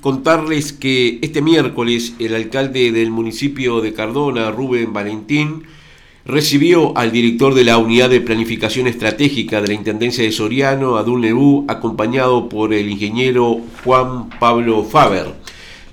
Contarles que este miércoles el alcalde del municipio de Cardona, Rubén Valentín, recibió al director de la Unidad de Planificación Estratégica de la Intendencia de Soriano, Adul Nebú, acompañado por el ingeniero Juan Pablo Faber.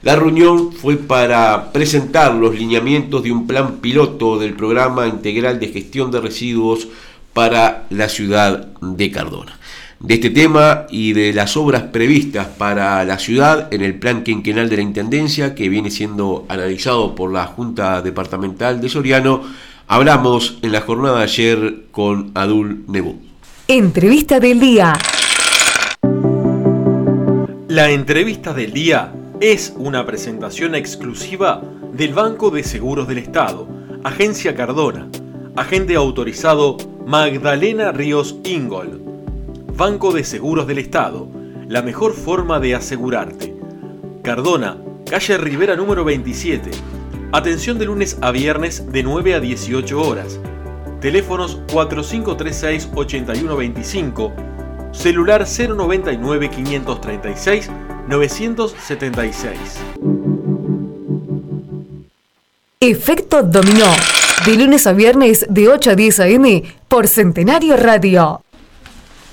La reunión fue para presentar los lineamientos de un plan piloto del programa integral de gestión de residuos para la ciudad de Cardona. De este tema y de las obras previstas para la ciudad en el plan quinquenal de la Intendencia que viene siendo analizado por la Junta Departamental de Soriano, hablamos en la jornada de ayer con Adul Nebú. Entrevista del día. La entrevista del día es una presentación exclusiva del Banco de Seguros del Estado, Agencia Cardona, agente autorizado Magdalena Ríos Ingol. Banco de Seguros del Estado, la mejor forma de asegurarte. Cardona, calle Rivera número 27. Atención de lunes a viernes de 9 a 18 horas. Teléfonos 4536-8125, celular 099 536 976. Efecto Dominó. De lunes a viernes de 8 a 10 a.m. por Centenario Radio.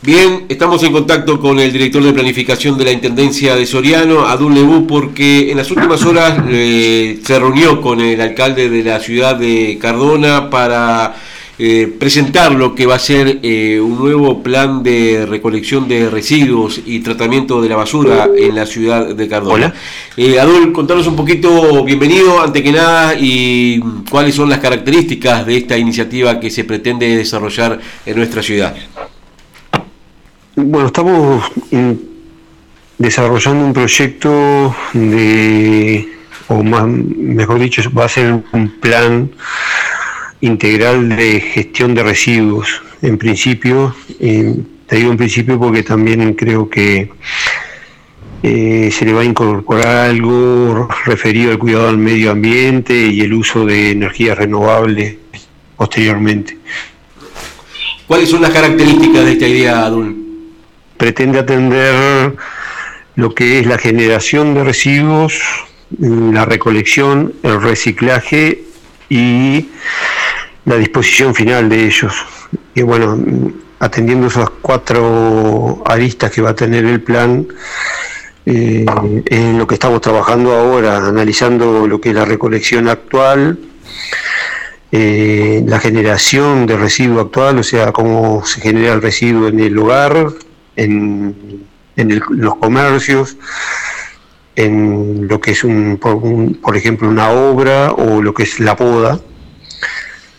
Bien, estamos en contacto con el director de planificación de la Intendencia de Soriano, Adul Lebú, porque en las últimas horas eh, se reunió con el alcalde de la ciudad de Cardona para eh, presentar lo que va a ser eh, un nuevo plan de recolección de residuos y tratamiento de la basura en la ciudad de Cardona. Eh, Adul, contanos un poquito, bienvenido ante que nada, y cuáles son las características de esta iniciativa que se pretende desarrollar en nuestra ciudad. Bueno, estamos desarrollando un proyecto de, o más, mejor dicho, va a ser un plan integral de gestión de residuos. En principio, eh, te digo en principio porque también creo que eh, se le va a incorporar algo referido al cuidado del medio ambiente y el uso de energías renovables posteriormente. ¿Cuáles son las características de esta idea, Adul? Pretende atender lo que es la generación de residuos, la recolección, el reciclaje y la disposición final de ellos. Y bueno, atendiendo esas cuatro aristas que va a tener el plan, eh, en lo que estamos trabajando ahora, analizando lo que es la recolección actual, eh, la generación de residuo actual, o sea, cómo se genera el residuo en el hogar, en, los comercios, en lo que es, un, por ejemplo, una obra o lo que es la poda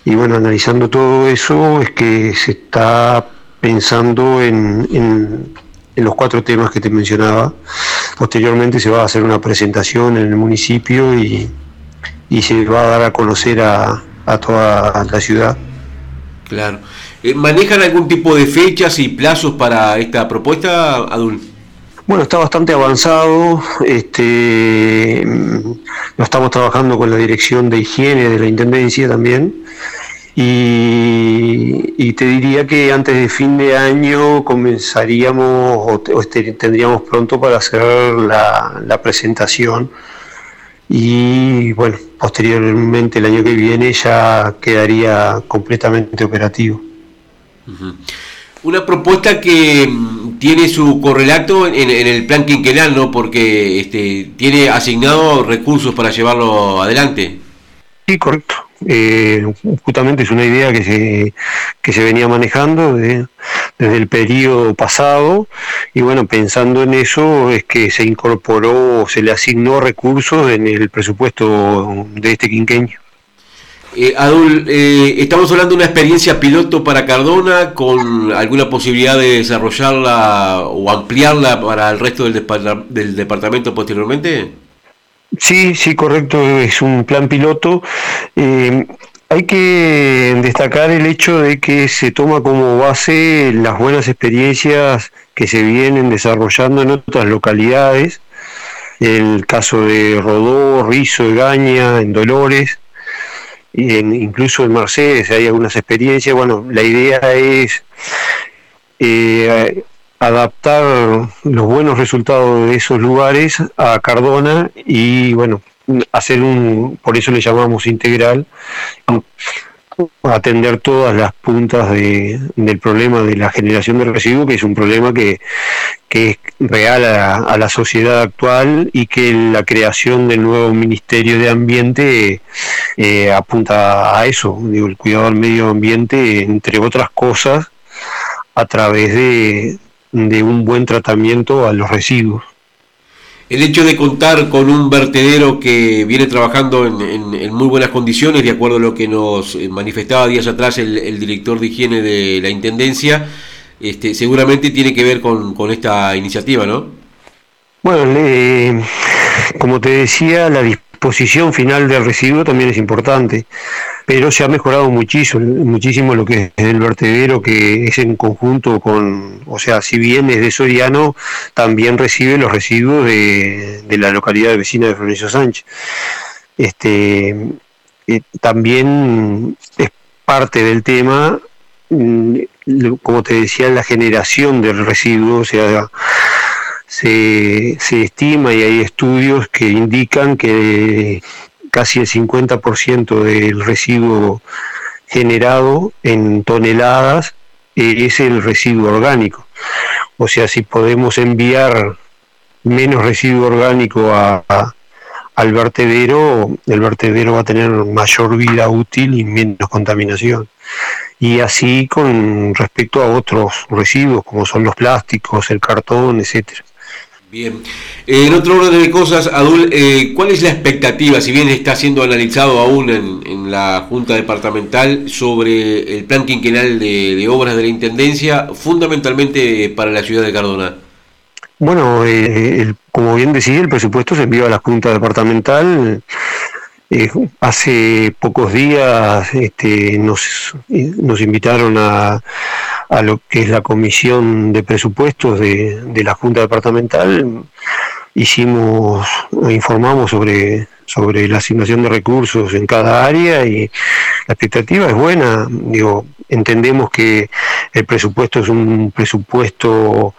y bueno, analizando todo eso es que se está pensando en, en, los cuatro temas que te mencionaba. Posteriormente se va a hacer una presentación en el municipio y, se va a dar a conocer a, toda la ciudad. Claro. Eh, ¿Manejan algún tipo de fechas y plazos para esta propuesta, Adul? Bueno, está bastante avanzado. Este, lo estamos trabajando con la dirección de higiene de la intendencia también. Y, te diría que antes de fin de año comenzaríamos o, este, tendríamos pronto para hacer la, presentación. Y bueno, posteriormente el año que viene ya quedaría completamente operativo. Una propuesta que mm, tiene su correlato en, el plan quinquenal, ¿no? Porque este, tiene asignado recursos para llevarlo adelante. Sí, correcto. Eh, justamente es una idea que se, que se venía manejando desde el periodo pasado y bueno, pensando en eso es que se incorporó, se le asignó recursos en el presupuesto de este quinqueño. Eh, Adul, eh, estamos hablando de una experiencia piloto para Cardona con alguna posibilidad de desarrollarla o ampliarla para el resto del, departamento posteriormente. Sí, sí, correcto, es un plan piloto. Eh, hay que destacar el hecho de que se toma como base las buenas experiencias que se vienen desarrollando en otras localidades, el caso de Rodó, Rizo, Gaña, en Dolores, incluso en Mercedes hay algunas experiencias. Bueno, la idea es eh, adaptar los buenos resultados de esos lugares a Cardona y bueno, hacer un, por eso le llamamos integral, atender todas las puntas de, del problema de la generación de residuos, que es un problema que, que es real a, la sociedad actual y que la creación del nuevo Ministerio de Ambiente eh, apunta a eso, digo, el cuidado del medio ambiente, entre otras cosas, a través de, de un buen tratamiento a los residuos el hecho de contar con un vertedero que viene trabajando en, muy buenas condiciones, de acuerdo a lo que nos eh, manifestaba días atrás el, director de higiene de la Intendencia, este, seguramente tiene que ver con, con esta iniciativa, ¿no? Bueno, como te decía, la disposición final del residuo también es importante pero se ha mejorado muchísimo, muchísimo lo que es el vertedero, que es en conjunto con, o sea, si bien es de Soriano, también recibe los residuos de, la localidad vecina de Florencio Sánchez. Este, eh, también es parte del tema, mm, como te decía, la generación del residuo, o sea, se, se estima y hay estudios que indican que casi el 50% del residuo generado en toneladas es el residuo orgánico. O sea, si podemos enviar menos residuo orgánico al vertedero, el vertedero va a tener mayor vida útil y menos contaminación. Y así con respecto a otros residuos como son los plásticos, el cartón, etcétera. Bien. En otro orden de cosas, Adul, eh, ¿cuál es la expectativa, si bien está siendo analizado aún en, la Junta Departamental, sobre el plan quinquenal de, obras de la Intendencia, fundamentalmente para la ciudad de Cardona? Bueno, eh, como bien decía, el presupuesto se envió a la Junta Departamental. Eh, hace pocos días este, nos invitaron a a lo que es la comisión de presupuestos de, de la Junta Departamental, hicimos, informamos sobre, sobre la asignación de recursos en cada área y la expectativa es buena. Digo, entendemos que el presupuesto es un presupuesto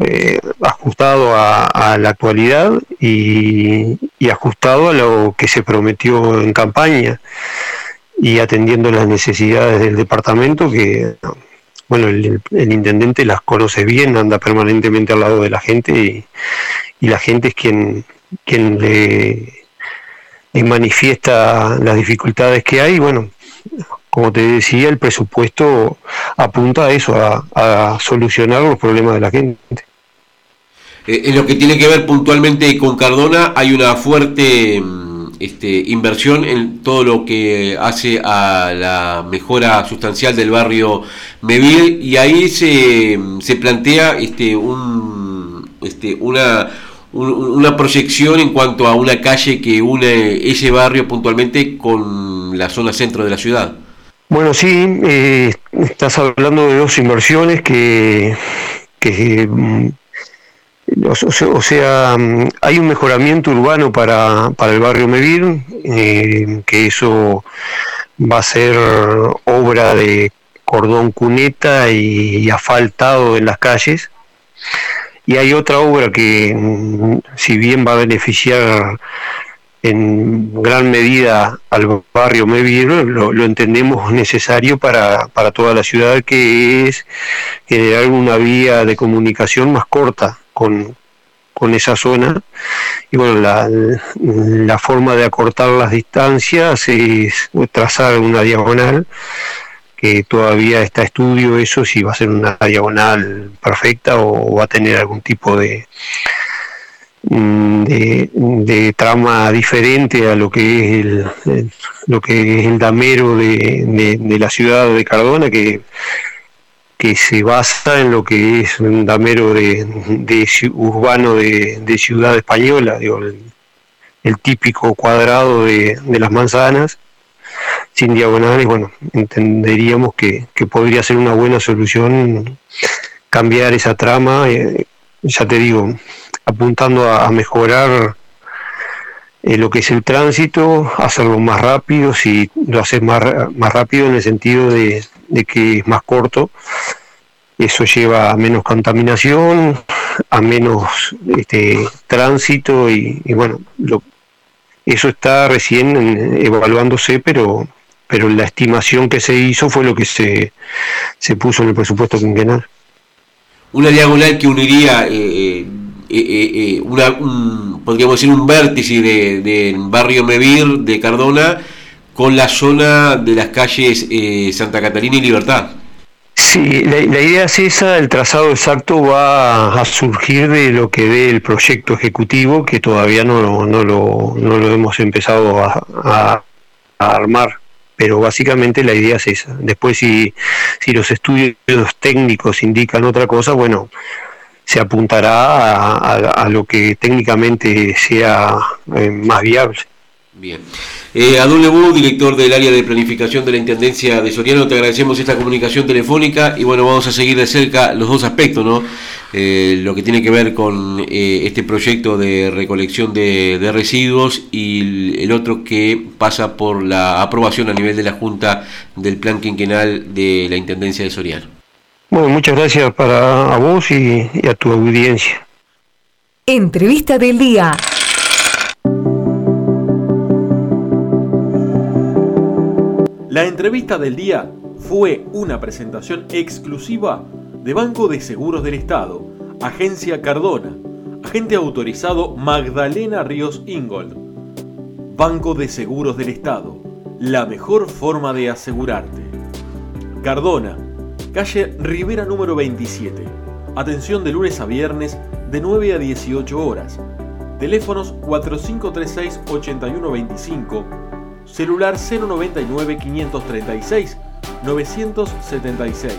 eh, ajustado a, la actualidad y, y ajustado a lo que se prometió en campaña y atendiendo las necesidades del departamento que bueno, el, intendente las conoce bien, anda permanentemente al lado de la gente y, la gente es quien, quien le, manifiesta las dificultades que hay. Bueno, como te decía, el presupuesto apunta a eso, a, a solucionar los problemas de la gente. Eh, en lo que tiene que ver puntualmente con Cardona, hay una fuerte este, inversión en todo lo que hace a la mejora sustancial del barrio Meville y ahí se, se plantea este, un, este, una, una proyección en cuanto a una calle que une ese barrio puntualmente con la zona centro de la ciudad. Bueno, sí, eh, estás hablando de dos inversiones que, que mm, o sea, mm, hay un mejoramiento urbano para, para el barrio Mevir, eh, que eso va a ser obra de cordón cuneta y, asfaltado en las calles. Y hay otra obra que, mm, si bien va a beneficiar en gran medida al barrio Mevir, lo, lo entendemos necesario para, para toda la ciudad, que es generar una vía de comunicación más corta con, con esa zona. Y bueno, la, la forma de acortar las distancias es trazar una diagonal, que todavía está estudio eso, si va a ser una diagonal perfecta o va a tener algún tipo de, de, trama diferente a lo que es el, lo que es el damero de, de, la ciudad de Cardona que que se basa en lo que es un damero de, urbano de, ciudad española, el, típico cuadrado de, las manzanas, sin diagonales, bueno, entenderíamos que, podría ser una buena solución cambiar esa trama, eh, ya te digo, apuntando a, mejorar eh, lo que es el tránsito, hacerlo más rápido, si lo haces más, más rápido en el sentido de, que es más corto, eso lleva a menos contaminación, a menos este, tránsito y, bueno, lo, eso está recién evaluándose, pero pero la estimación que se hizo fue lo que se, se puso en el presupuesto quinquenal. Una diagonal que uniría eh, eh, una, un, podríamos decir un vértice del de barrio Mevir de Cardona con la zona de las calles Santa Catarina y Libertad. Sí, la, idea es esa, el trazado exacto va a surgir de lo que ve el proyecto ejecutivo, que todavía no, no, lo, no lo hemos empezado a, a armar pero básicamente la idea es esa. Después si, si los estudios técnicos indican otra cosa, bueno, se apuntará a, lo que técnicamente sea eh, más viable. Bien. Eh, Adul director del área de planificación de la Intendencia de Soriano, te agradecemos esta comunicación telefónica y bueno, vamos a seguir de cerca los dos aspectos, ¿no? Eh, lo que tiene que ver con eh, este proyecto de recolección de, residuos y el, otro que pasa por la aprobación a nivel de la Junta del Plan Quinquenal de la Intendencia de Soriano. Bueno, muchas gracias para a vos y a tu audiencia. Entrevista del día. La entrevista del día fue una presentación exclusiva de Banco de Seguros del Estado, Agencia Cardona, agente autorizado Magdalena Ríos Ingold. Banco de Seguros del Estado, la mejor forma de asegurarte. Cardona, calle Rivera número 27. Atención de lunes a viernes de 9 a 18 horas. Teléfonos 4536-8125 celular 099 536 976.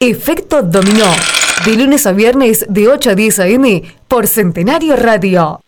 Efecto Dominó, de lunes a viernes de 8 a 10 a.m. por Centenario Radio.